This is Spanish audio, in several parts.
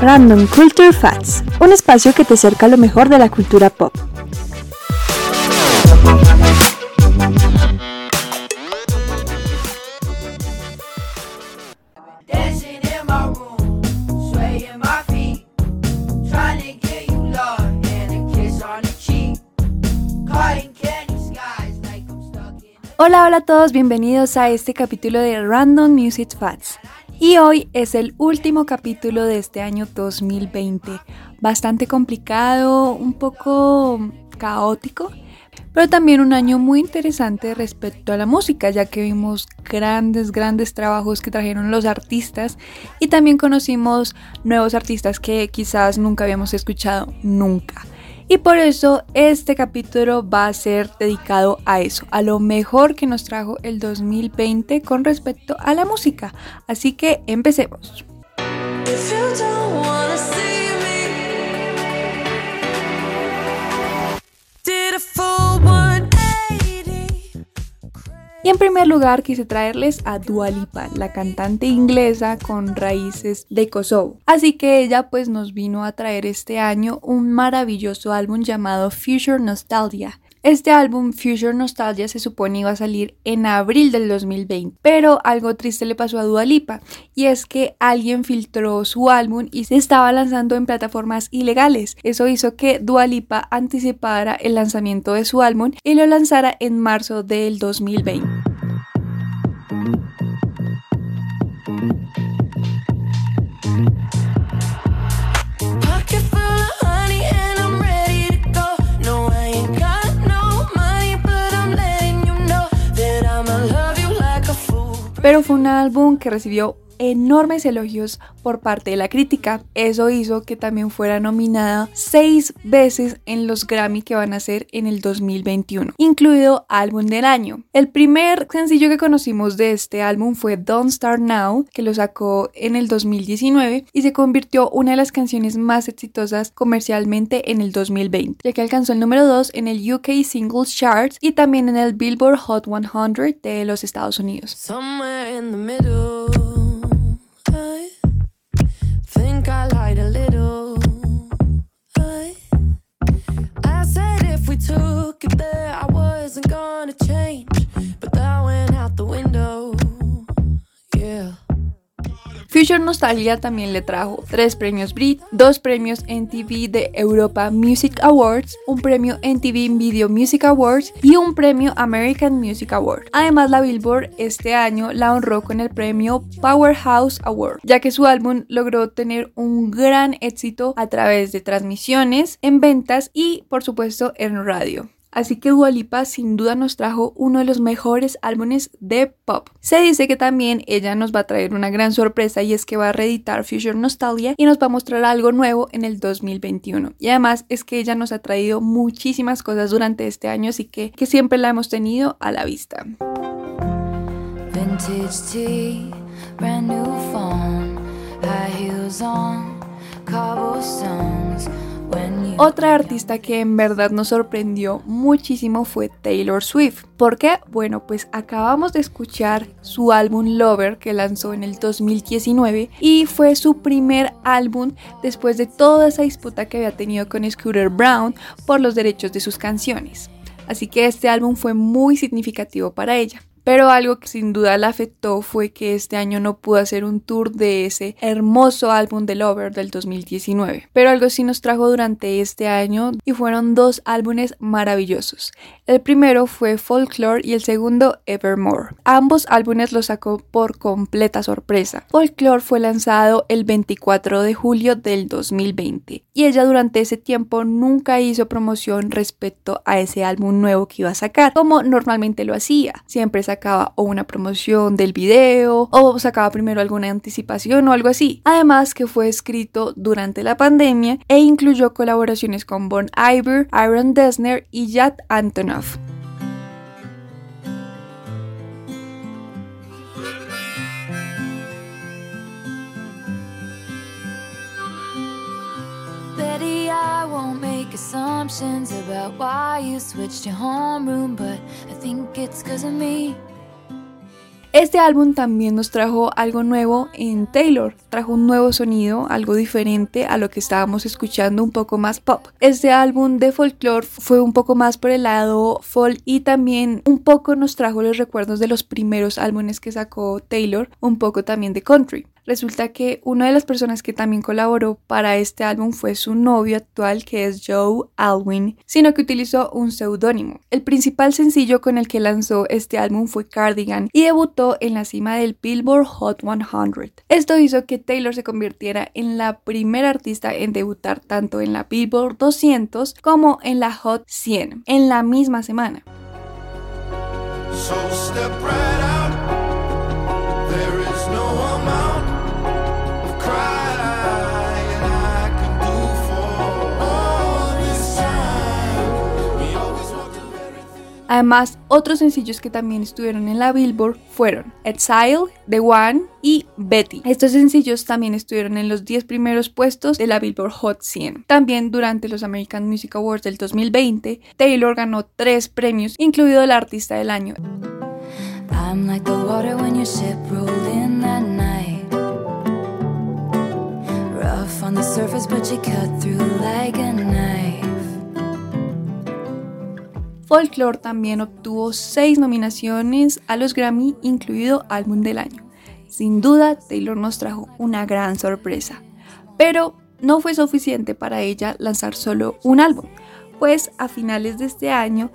Random Culture Facts, un espacio que te acerca a lo mejor de la cultura pop. Hola, hola a todos, bienvenidos a este capítulo de Random Music Facts. Y hoy es el último capítulo de este año 2020. Bastante complicado, un poco caótico, pero también un año muy interesante respecto a la música, ya que vimos grandes, grandes trabajos que trajeron los artistas y también conocimos nuevos artistas que quizás nunca habíamos escuchado nunca. Y por eso este capítulo va a ser dedicado a eso, a lo mejor que nos trajo el 2020 con respecto a la música. Así que empecemos. Y en primer lugar quise traerles a Dua Lipa, la cantante inglesa con raíces de Kosovo. Así que ella pues nos vino a traer este año un maravilloso álbum llamado Future Nostalgia, este álbum Future Nostalgia se supone iba a salir en abril del 2020, pero algo triste le pasó a Dua Lipa y es que alguien filtró su álbum y se estaba lanzando en plataformas ilegales. Eso hizo que Dua Lipa anticipara el lanzamiento de su álbum y lo lanzara en marzo del 2020. Pero fue un álbum que recibió enormes elogios por parte de la crítica. Eso hizo que también fuera nominada seis veces en los Grammy que van a ser en el 2021, incluido álbum del año. El primer sencillo que conocimos de este álbum fue Don't Start Now, que lo sacó en el 2019 y se convirtió una de las canciones más exitosas comercialmente en el 2020, ya que alcanzó el número 2 en el UK Singles Charts y también en el Billboard Hot 100 de los Estados Unidos. Took it there, I wasn't gonna change. But that went out the window. Future Nostalgia también le trajo tres premios Brit, dos premios NTV de Europa Music Awards, un premio NTV Video Music Awards y un premio American Music Award. Además, la Billboard este año la honró con el premio Powerhouse Award, ya que su álbum logró tener un gran éxito a través de transmisiones, en ventas y, por supuesto, en radio. Así que Dualipa sin duda nos trajo uno de los mejores álbumes de pop. Se dice que también ella nos va a traer una gran sorpresa y es que va a reeditar Future Nostalgia y nos va a mostrar algo nuevo en el 2021. Y además es que ella nos ha traído muchísimas cosas durante este año, así que, que siempre la hemos tenido a la vista. Vintage brand new phone, high heels on, otra artista que en verdad nos sorprendió muchísimo fue Taylor Swift. ¿Por qué? Bueno, pues acabamos de escuchar su álbum Lover que lanzó en el 2019 y fue su primer álbum después de toda esa disputa que había tenido con Scooter Brown por los derechos de sus canciones. Así que este álbum fue muy significativo para ella. Pero algo que sin duda la afectó fue que este año no pudo hacer un tour de ese hermoso álbum de Lover del 2019. Pero algo sí nos trajo durante este año y fueron dos álbumes maravillosos. El primero fue Folklore y el segundo Evermore. Ambos álbumes los sacó por completa sorpresa. Folklore fue lanzado el 24 de julio del 2020 y ella durante ese tiempo nunca hizo promoción respecto a ese álbum nuevo que iba a sacar, como normalmente lo hacía. Siempre o una promoción del video o sacaba primero alguna anticipación o algo así. Además que fue escrito durante la pandemia e incluyó colaboraciones con Bon Iver, Aaron Dessner y Jad Antonoff. I won't make assumptions about why you switched your homeroom, but I think it's cause of me. Este álbum también nos trajo algo nuevo en Taylor, trajo un nuevo sonido, algo diferente a lo que estábamos escuchando, un poco más pop. Este álbum de folklore fue un poco más por el lado folk y también un poco nos trajo los recuerdos de los primeros álbumes que sacó Taylor, un poco también de country. Resulta que una de las personas que también colaboró para este álbum fue su novio actual que es Joe Alwyn, sino que utilizó un seudónimo. El principal sencillo con el que lanzó este álbum fue Cardigan y debutó en la cima del Billboard Hot 100. Esto hizo que Taylor se convirtiera en la primera artista en debutar tanto en la Billboard 200 como en la Hot 100 en la misma semana. Además, otros sencillos que también estuvieron en la Billboard fueron Exile, The One y Betty. Estos sencillos también estuvieron en los 10 primeros puestos de la Billboard Hot 100. También durante los American Music Awards del 2020, Taylor ganó tres premios, incluido el Artista del Año. Folklore también obtuvo seis nominaciones a los Grammy, incluido Álbum del Año. Sin duda, Taylor nos trajo una gran sorpresa, pero no fue suficiente para ella lanzar solo un álbum, pues a finales de este año,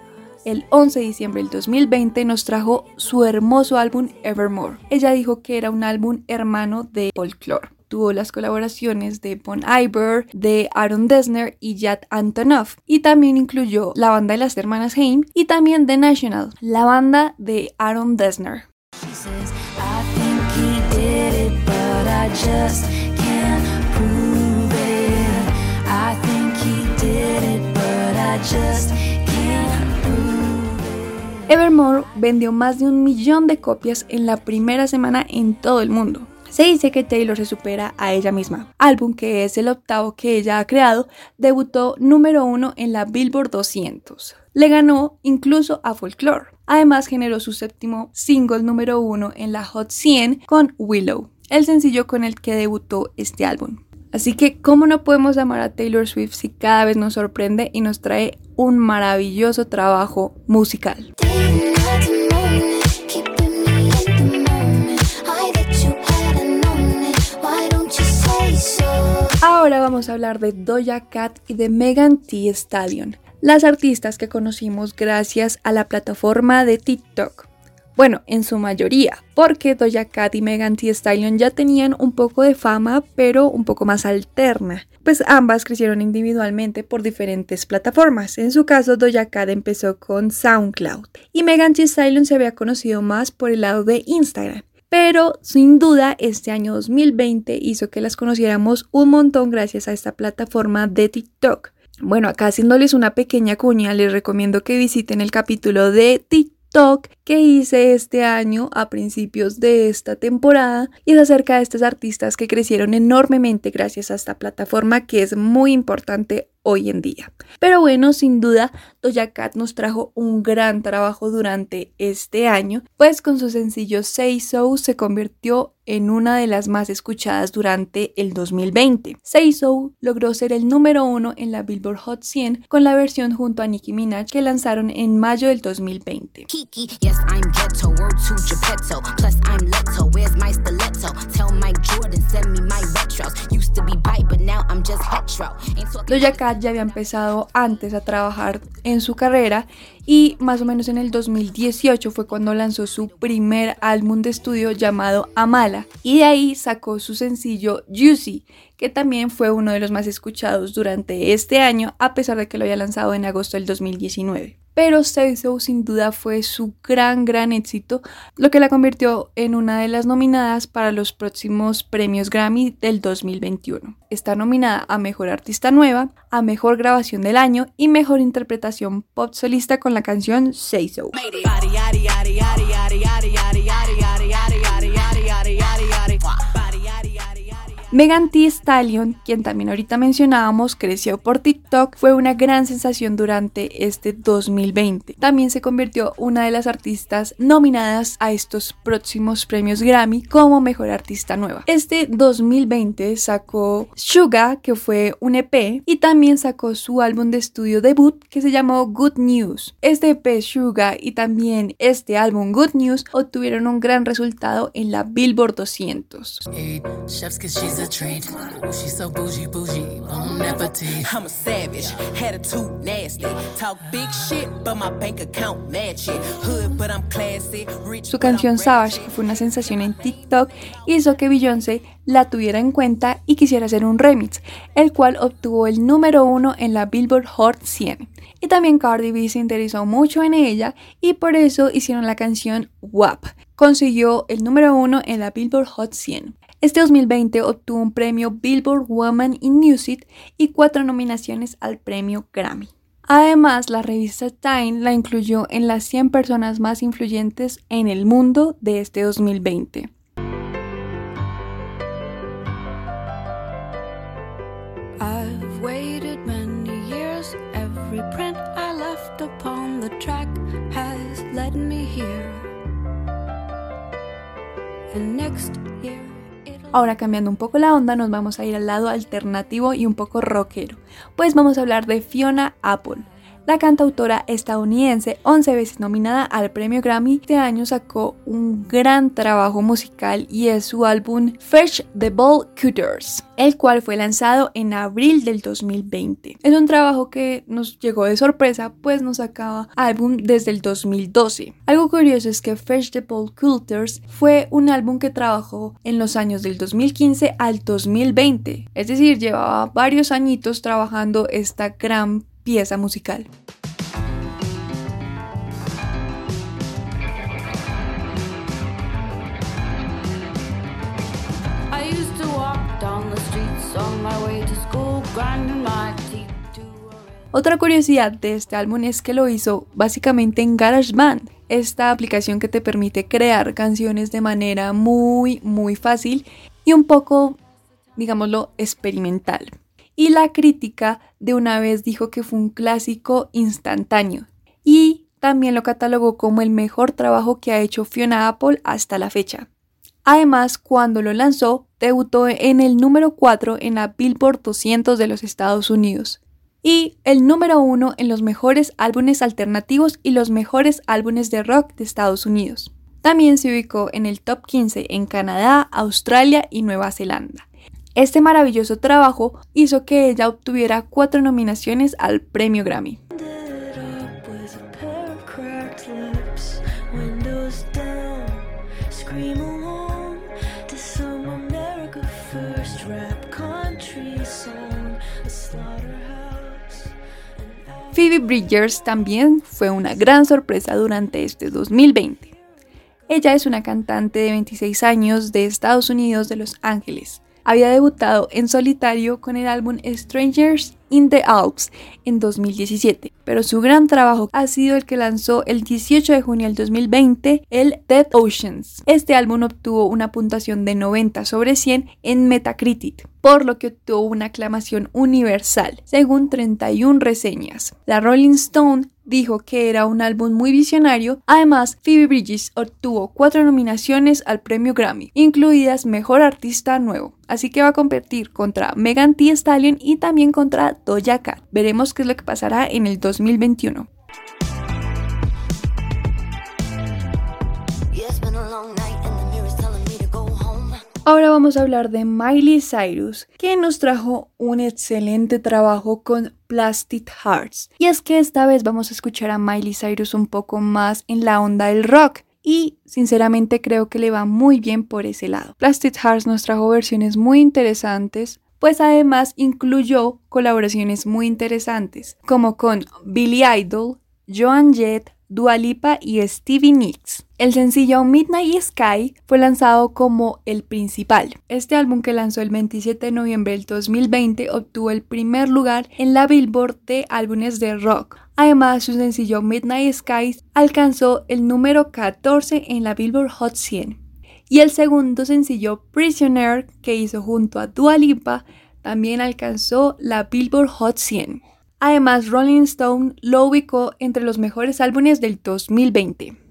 el 11 de diciembre del 2020, nos trajo su hermoso álbum Evermore. Ella dijo que era un álbum hermano de Folklore tuvo las colaboraciones de Bon Iver, de Aaron Dessner y Jad Antonoff. Y también incluyó la banda de las hermanas Haim y también The National, la banda de Aaron Dessner. Evermore vendió más de un millón de copias en la primera semana en todo el mundo. Se dice que Taylor se supera a ella misma. Álbum que es el octavo que ella ha creado, debutó número uno en la Billboard 200. Le ganó incluso a Folklore. Además generó su séptimo single número uno en la Hot 100 con Willow, el sencillo con el que debutó este álbum. Así que, ¿cómo no podemos amar a Taylor Swift si cada vez nos sorprende y nos trae un maravilloso trabajo musical? Ahora vamos a hablar de Doja Cat y de Megan Thee Stallion, las artistas que conocimos gracias a la plataforma de TikTok. Bueno, en su mayoría, porque Doja Cat y Megan Thee Stallion ya tenían un poco de fama, pero un poco más alterna, pues ambas crecieron individualmente por diferentes plataformas. En su caso, Doja Cat empezó con SoundCloud y Megan Thee Stallion se había conocido más por el lado de Instagram. Pero sin duda este año 2020 hizo que las conociéramos un montón gracias a esta plataforma de TikTok. Bueno, acá haciéndoles una pequeña cuña, les recomiendo que visiten el capítulo de TikTok que hice este año a principios de esta temporada y es acerca de estos artistas que crecieron enormemente gracias a esta plataforma que es muy importante hoy en día. Pero bueno, sin duda, Doja Cat nos trajo un gran trabajo durante este año, pues con su sencillo Say So se convirtió en una de las más escuchadas durante el 2020. Say So logró ser el número uno en la Billboard Hot 100 con la versión junto a Nicki Minaj que lanzaron en mayo del 2020. Doja Cat ya había empezado antes a trabajar en su carrera y más o menos en el 2018 fue cuando lanzó su primer álbum de estudio llamado Amala y de ahí sacó su sencillo Juicy que también fue uno de los más escuchados durante este año a pesar de que lo había lanzado en agosto del 2019 pero Say So sin duda fue su gran, gran éxito, lo que la convirtió en una de las nominadas para los próximos premios Grammy del 2021. Está nominada a Mejor Artista Nueva, a Mejor Grabación del Año y Mejor Interpretación Pop Solista con la canción Say So. Megan Thee Stallion, quien también ahorita mencionábamos, creció por TikTok, fue una gran sensación durante este 2020. También se convirtió una de las artistas nominadas a estos próximos premios Grammy como mejor artista nueva. Este 2020 sacó Suga, que fue un EP, y también sacó su álbum de estudio debut que se llamó Good News. Este EP Suga y también este álbum Good News obtuvieron un gran resultado en la Billboard 200. Su canción Savage, que fue una sensación en TikTok, hizo que Beyoncé la tuviera en cuenta y quisiera hacer un remix, el cual obtuvo el número uno en la Billboard Hot 100. Y también Cardi B se interesó mucho en ella y por eso hicieron la canción WAP. Consiguió el número uno en la Billboard Hot 100. Este 2020 obtuvo un premio Billboard Woman in Music y cuatro nominaciones al premio Grammy. Además, la revista Time la incluyó en las 100 personas más influyentes en el mundo de este 2020. Ahora cambiando un poco la onda, nos vamos a ir al lado alternativo y un poco rockero, pues vamos a hablar de Fiona Apple. La cantautora estadounidense, 11 veces nominada al premio Grammy, este año sacó un gran trabajo musical y es su álbum Fresh the Ball Cutters, el cual fue lanzado en abril del 2020. Es un trabajo que nos llegó de sorpresa, pues nos sacaba álbum desde el 2012. Algo curioso es que Fresh the Ball Cutters fue un álbum que trabajó en los años del 2015 al 2020, es decir, llevaba varios añitos trabajando esta gran pieza musical. Otra curiosidad de este álbum es que lo hizo básicamente en GarageBand, esta aplicación que te permite crear canciones de manera muy muy fácil y un poco, digámoslo, experimental y la crítica de una vez dijo que fue un clásico instantáneo y también lo catalogó como el mejor trabajo que ha hecho Fiona Apple hasta la fecha. Además, cuando lo lanzó, debutó en el número 4 en la Billboard 200 de los Estados Unidos y el número 1 en los mejores álbumes alternativos y los mejores álbumes de rock de Estados Unidos. También se ubicó en el top 15 en Canadá, Australia y Nueva Zelanda. Este maravilloso trabajo hizo que ella obtuviera cuatro nominaciones al premio Grammy. Phoebe Bridgers también fue una gran sorpresa durante este 2020. Ella es una cantante de 26 años de Estados Unidos de Los Ángeles había debutado en solitario con el álbum Strangers in the Alps en 2017, pero su gran trabajo ha sido el que lanzó el 18 de junio del 2020 el Dead Oceans. Este álbum obtuvo una puntuación de 90 sobre 100 en Metacritic, por lo que obtuvo una aclamación universal, según 31 reseñas. La Rolling Stone dijo que era un álbum muy visionario. Además, Phoebe Bridges obtuvo cuatro nominaciones al premio Grammy, incluidas Mejor Artista Nuevo. Así que va a competir contra Megan Thee Stallion y también contra Doja Cat. Veremos qué es lo que pasará en el 2021. Ahora vamos a hablar de Miley Cyrus, que nos trajo un excelente trabajo con Plastic Hearts. Y es que esta vez vamos a escuchar a Miley Cyrus un poco más en la onda del rock. Y sinceramente creo que le va muy bien por ese lado. Plastic Hearts nos trajo versiones muy interesantes, pues además incluyó colaboraciones muy interesantes, como con Billy Idol, Joan Jett, Dualipa y Stevie Nicks. El sencillo Midnight Sky fue lanzado como el principal. Este álbum que lanzó el 27 de noviembre del 2020 obtuvo el primer lugar en la Billboard de álbumes de rock. Además, su sencillo Midnight Sky alcanzó el número 14 en la Billboard Hot 100. Y el segundo sencillo Prisoner que hizo junto a Dua Lipa también alcanzó la Billboard Hot 100. Además, Rolling Stone lo ubicó entre los mejores álbumes del 2020.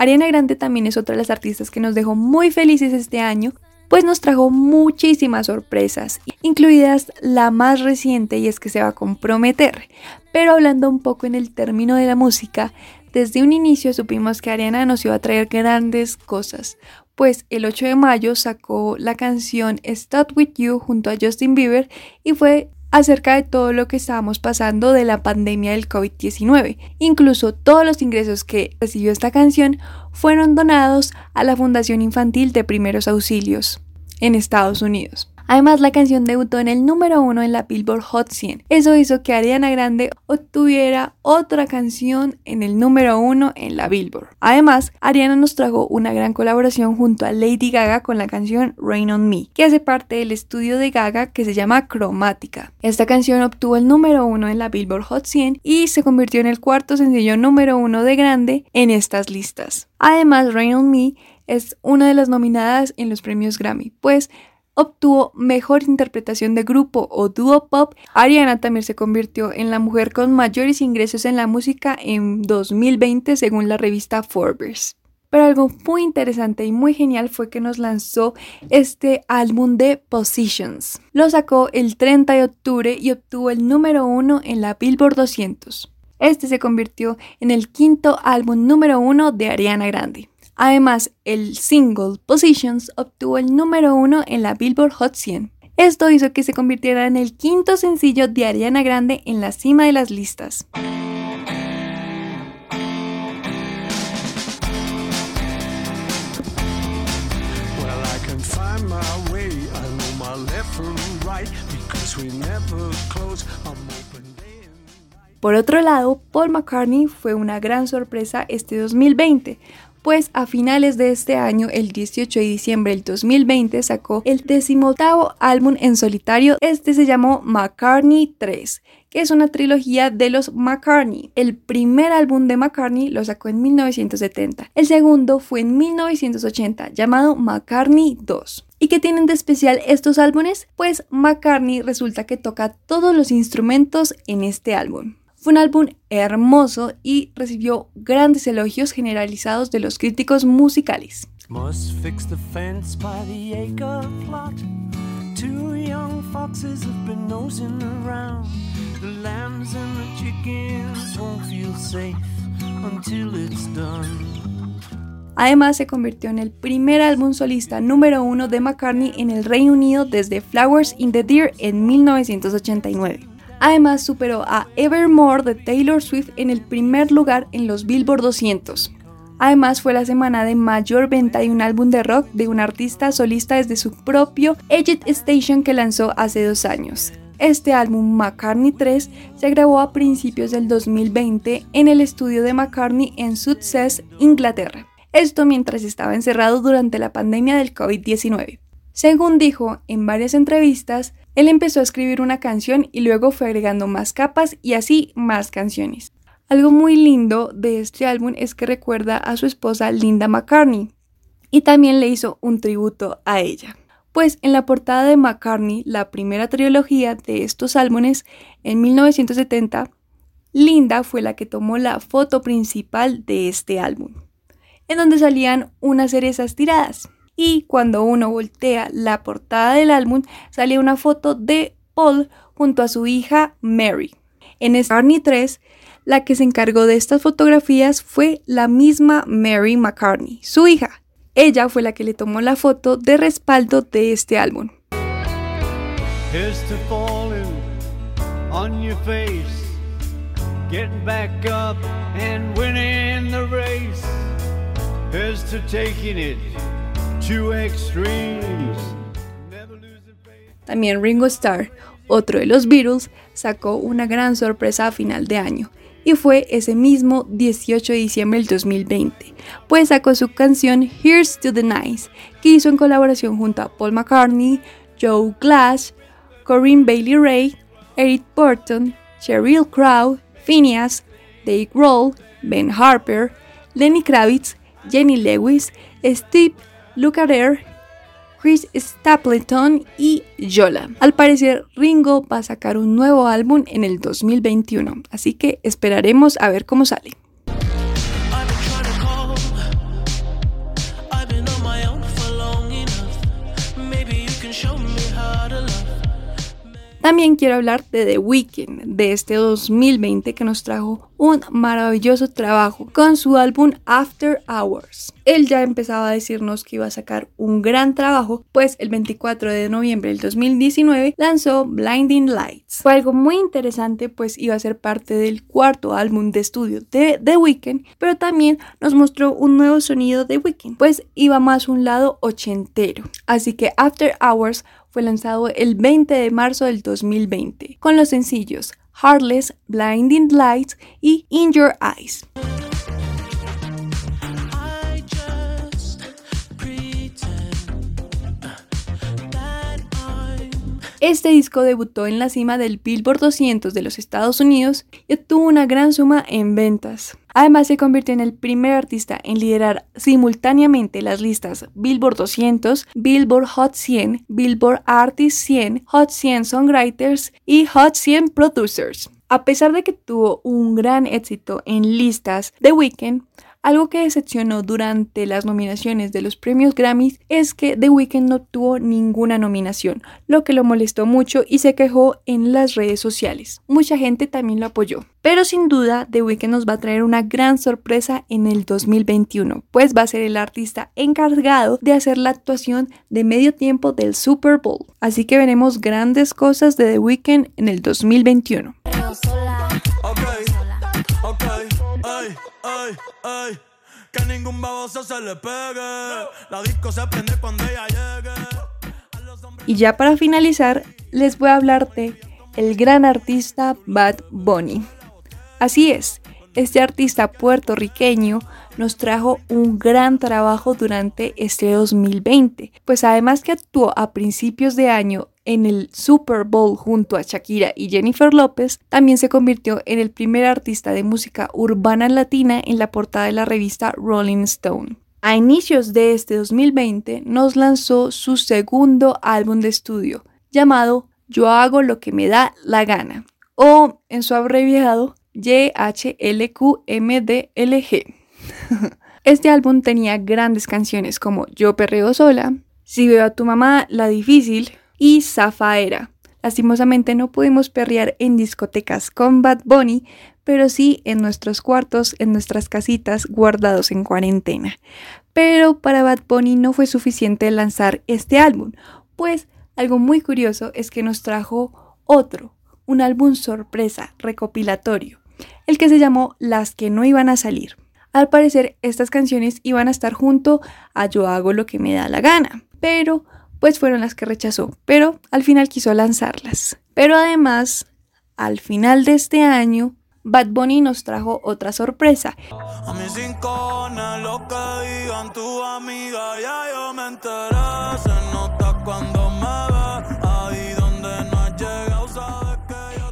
Ariana Grande también es otra de las artistas que nos dejó muy felices este año, pues nos trajo muchísimas sorpresas, incluidas la más reciente y es que se va a comprometer. Pero hablando un poco en el término de la música, desde un inicio supimos que Ariana nos iba a traer grandes cosas, pues el 8 de mayo sacó la canción Start With You junto a Justin Bieber y fue acerca de todo lo que estábamos pasando de la pandemia del COVID-19. Incluso todos los ingresos que recibió esta canción fueron donados a la Fundación Infantil de Primeros Auxilios en Estados Unidos. Además, la canción debutó en el número uno en la Billboard Hot 100. Eso hizo que Ariana Grande obtuviera otra canción en el número uno en la Billboard. Además, Ariana nos trajo una gran colaboración junto a Lady Gaga con la canción Rain on Me, que hace parte del estudio de Gaga que se llama Cromática. Esta canción obtuvo el número uno en la Billboard Hot 100 y se convirtió en el cuarto sencillo número uno de Grande en estas listas. Además, Rain on Me es una de las nominadas en los premios Grammy, pues obtuvo mejor interpretación de grupo o dúo pop. Ariana también se convirtió en la mujer con mayores ingresos en la música en 2020 según la revista Forbes. Pero algo muy interesante y muy genial fue que nos lanzó este álbum de Positions. Lo sacó el 30 de octubre y obtuvo el número uno en la Billboard 200. Este se convirtió en el quinto álbum número uno de Ariana Grande. Además, el single Positions obtuvo el número uno en la Billboard Hot 100. Esto hizo que se convirtiera en el quinto sencillo de Ariana Grande en la cima de las listas. Por otro lado, Paul McCartney fue una gran sorpresa este 2020, pues a finales de este año, el 18 de diciembre del 2020, sacó el decimoctavo álbum en solitario. Este se llamó McCartney 3, que es una trilogía de los McCartney. El primer álbum de McCartney lo sacó en 1970. El segundo fue en 1980, llamado McCartney 2. ¿Y qué tienen de especial estos álbumes? Pues McCartney resulta que toca todos los instrumentos en este álbum. Fue un álbum hermoso y recibió grandes elogios generalizados de los críticos musicales. Además, se convirtió en el primer álbum solista número uno de McCartney en el Reino Unido desde Flowers in the Deer en 1989. Además superó a Evermore de Taylor Swift en el primer lugar en los Billboard 200. Además fue la semana de mayor venta de un álbum de rock de un artista solista desde su propio Edit Station que lanzó hace dos años. Este álbum McCartney 3 se grabó a principios del 2020 en el estudio de McCartney en Success, Inglaterra. Esto mientras estaba encerrado durante la pandemia del COVID-19. Según dijo en varias entrevistas, él empezó a escribir una canción y luego fue agregando más capas y así más canciones. Algo muy lindo de este álbum es que recuerda a su esposa Linda McCartney y también le hizo un tributo a ella. Pues en la portada de McCartney, la primera trilogía de estos álbumes, en 1970, Linda fue la que tomó la foto principal de este álbum, en donde salían unas cerezas tiradas y cuando uno voltea la portada del álbum sale una foto de Paul junto a su hija Mary. En McCartney 3, la que se encargó de estas fotografías fue la misma Mary McCartney, su hija. Ella fue la que le tomó la foto de respaldo de este álbum. También Ringo Starr, otro de los Beatles, sacó una gran sorpresa a final de año, y fue ese mismo 18 de diciembre del 2020, pues sacó su canción Here's to the Nice, que hizo en colaboración junto a Paul McCartney, Joe Glass, Corinne Bailey Ray, Eric Burton, Cheryl Crow, Phineas, Dave Grohl, Ben Harper, Lenny Kravitz, Jenny Lewis, Steve Lukather, Chris Stapleton y Yola. Al parecer, Ringo va a sacar un nuevo álbum en el 2021, así que esperaremos a ver cómo sale. También quiero hablar de The Weeknd de este 2020 que nos trajo un maravilloso trabajo con su álbum After Hours. Él ya empezaba a decirnos que iba a sacar un gran trabajo, pues el 24 de noviembre del 2019 lanzó Blinding Lights. Fue algo muy interesante, pues iba a ser parte del cuarto álbum de estudio de The Weeknd, pero también nos mostró un nuevo sonido de Weeknd, pues iba más un lado ochentero. Así que After Hours fue lanzado el 20 de marzo del 2020 con los sencillos Heartless, Blinding Lights y In Your Eyes. Este disco debutó en la cima del Billboard 200 de los Estados Unidos y obtuvo una gran suma en ventas. Además se convirtió en el primer artista en liderar simultáneamente las listas Billboard 200, Billboard Hot 100, Billboard Artist 100, Hot 100 Songwriters y Hot 100 Producers. A pesar de que tuvo un gran éxito en listas, The Weeknd algo que decepcionó durante las nominaciones de los premios Grammys es que The Weeknd no tuvo ninguna nominación, lo que lo molestó mucho y se quejó en las redes sociales. Mucha gente también lo apoyó. Pero sin duda, The Weeknd nos va a traer una gran sorpresa en el 2021, pues va a ser el artista encargado de hacer la actuación de medio tiempo del Super Bowl. Así que veremos grandes cosas de The Weeknd en el 2021. Y ya para finalizar, les voy a hablar de el gran artista Bad Bunny. Así es, este artista puertorriqueño nos trajo un gran trabajo durante este 2020, pues además que actuó a principios de año en el Super Bowl junto a Shakira y Jennifer López, también se convirtió en el primer artista de música urbana latina en la portada de la revista Rolling Stone. A inicios de este 2020 nos lanzó su segundo álbum de estudio, llamado Yo hago lo que me da la gana, o en su abreviado YHLQMDLG. Este álbum tenía grandes canciones como Yo perreo sola, Si veo a tu mamá, La difícil, y Zafaera. Lastimosamente no pudimos perrear en discotecas con Bad Bunny, pero sí en nuestros cuartos, en nuestras casitas guardados en cuarentena. Pero para Bad Bunny no fue suficiente lanzar este álbum, pues algo muy curioso es que nos trajo otro, un álbum sorpresa, recopilatorio, el que se llamó Las que no iban a salir. Al parecer estas canciones iban a estar junto a Yo hago lo que me da la gana, pero pues fueron las que rechazó, pero al final quiso lanzarlas. Pero además, al final de este año, Bad Bunny nos trajo otra sorpresa.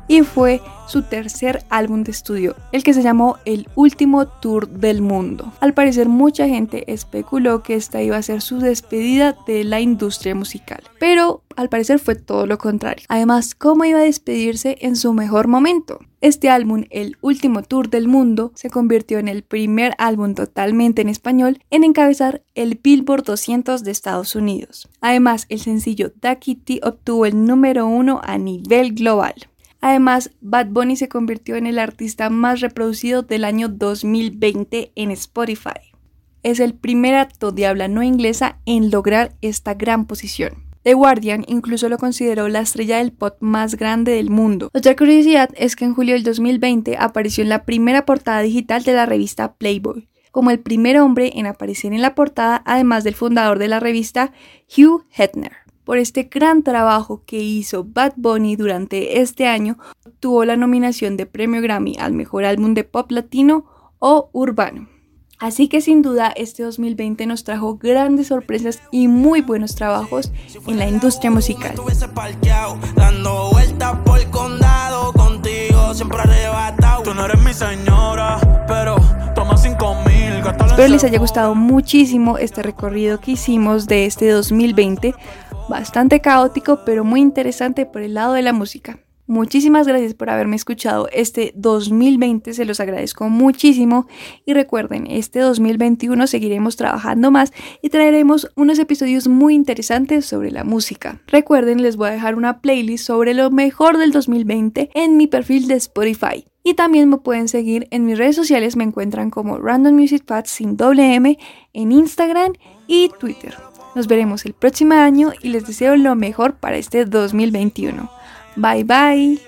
Y fue su tercer álbum de estudio, el que se llamó El Último Tour del Mundo. Al parecer mucha gente especuló que esta iba a ser su despedida de la industria musical, pero al parecer fue todo lo contrario. Además, ¿cómo iba a despedirse en su mejor momento? Este álbum, El Último Tour del Mundo, se convirtió en el primer álbum totalmente en español en encabezar el Billboard 200 de Estados Unidos. Además, el sencillo Da Kitty obtuvo el número uno a nivel global. Además, Bad Bunny se convirtió en el artista más reproducido del año 2020 en Spotify. Es el primer acto de habla no inglesa en lograr esta gran posición. The Guardian incluso lo consideró la estrella del pop más grande del mundo. Otra curiosidad es que en julio del 2020 apareció en la primera portada digital de la revista Playboy, como el primer hombre en aparecer en la portada, además del fundador de la revista, Hugh Hefner. Por este gran trabajo que hizo Bad Bunny durante este año, tuvo la nominación de Premio Grammy al Mejor Álbum de Pop Latino o Urbano. Así que sin duda este 2020 nos trajo grandes sorpresas y muy buenos trabajos en la industria musical. Espero les haya gustado muchísimo este recorrido que hicimos de este 2020, bastante caótico pero muy interesante por el lado de la música. Muchísimas gracias por haberme escuchado este 2020, se los agradezco muchísimo y recuerden, este 2021 seguiremos trabajando más y traeremos unos episodios muy interesantes sobre la música. Recuerden, les voy a dejar una playlist sobre lo mejor del 2020 en mi perfil de Spotify. Y también me pueden seguir en mis redes sociales, me encuentran como Random Music Pads sin doble M en Instagram y Twitter. Nos veremos el próximo año y les deseo lo mejor para este 2021. Bye bye.